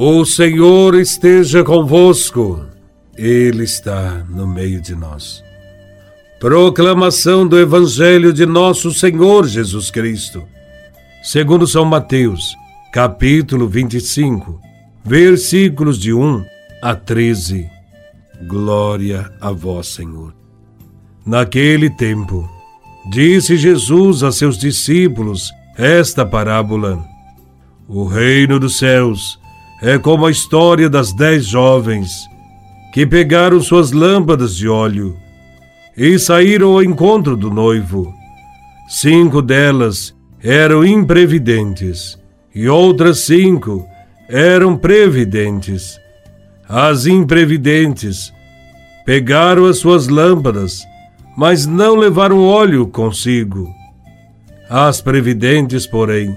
O Senhor esteja convosco, Ele está no meio de nós. Proclamação do Evangelho de Nosso Senhor Jesus Cristo, segundo São Mateus, capítulo 25, versículos de 1 a 13. Glória a Vós, Senhor. Naquele tempo, disse Jesus a seus discípulos esta parábola: O reino dos céus é como a história das dez jovens que pegaram suas lâmpadas de óleo e saíram ao encontro do noivo. Cinco delas eram imprevidentes e outras cinco eram previdentes. As imprevidentes pegaram as suas lâmpadas, mas não levaram óleo consigo. As previdentes, porém,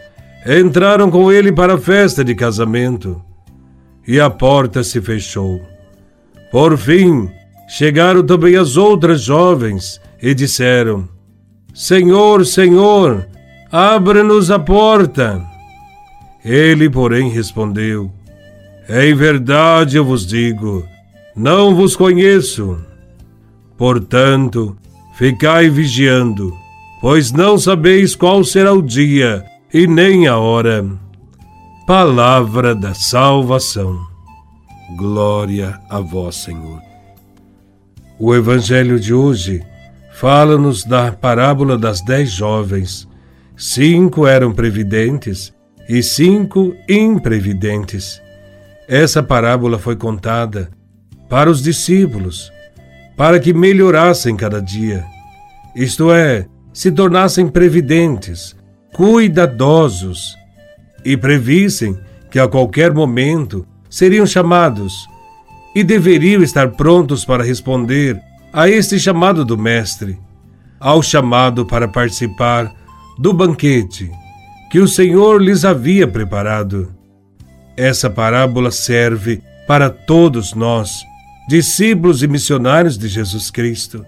entraram com ele para a festa de casamento e a porta se fechou. Por fim, chegaram também as outras jovens e disseram: Senhor, Senhor, abra-nos a porta. Ele, porém, respondeu: Em verdade eu vos digo, não vos conheço. Portanto, ficai vigiando, pois não sabeis qual será o dia e nem a hora. Palavra da salvação. Glória a vós, Senhor. O Evangelho de hoje fala-nos da parábola das dez jovens. Cinco eram previdentes e cinco imprevidentes. Essa parábola foi contada para os discípulos, para que melhorassem cada dia, isto é, se tornassem previdentes, cuidadosos e previssem que a qualquer momento seriam chamados e deveriam estar prontos para responder a este chamado do Mestre, ao chamado para participar do banquete que o Senhor lhes havia preparado. Essa parábola serve para todos nós, discípulos e missionários de Jesus Cristo.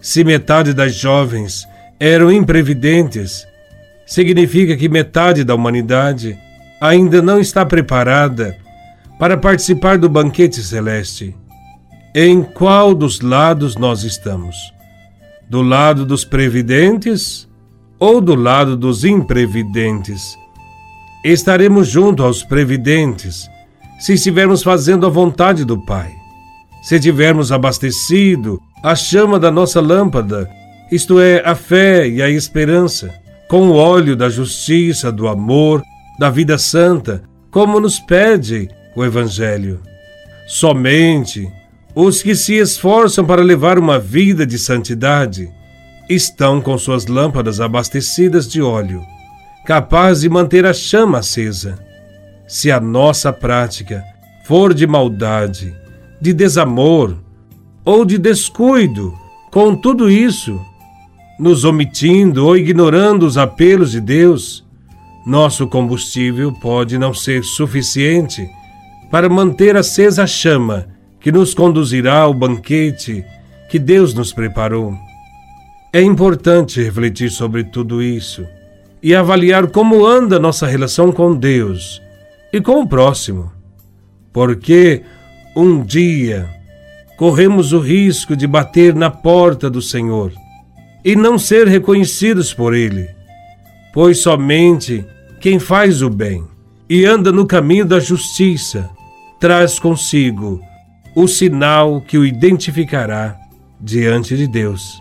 Se metade das jovens eram imprevidentes, significa que metade da humanidade ainda não está preparada para participar do banquete celeste. Em qual dos lados nós estamos? Do lado dos previdentes ou do lado dos imprevidentes? Estaremos junto aos previdentes se estivermos fazendo a vontade do Pai. Se tivermos abastecido a chama da nossa lâmpada, isto é, a fé e a esperança com o óleo da justiça, do amor, da vida santa, como nos pede o Evangelho. Somente os que se esforçam para levar uma vida de santidade estão com suas lâmpadas abastecidas de óleo, capaz de manter a chama acesa. Se a nossa prática for de maldade, de desamor ou de descuido com tudo isso, nos omitindo ou ignorando os apelos de Deus, nosso combustível pode não ser suficiente para manter acesa a chama que nos conduzirá ao banquete que Deus nos preparou. É importante refletir sobre tudo isso e avaliar como anda nossa relação com Deus e com o próximo, porque um dia corremos o risco de bater na porta do Senhor e não ser reconhecidos por Ele, pois somente quem faz o bem e anda no caminho da justiça traz consigo o sinal que o identificará diante de Deus.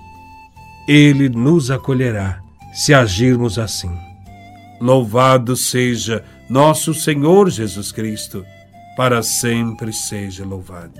Ele nos acolherá se agirmos assim. Louvado seja nosso Senhor Jesus Cristo, para sempre seja louvado.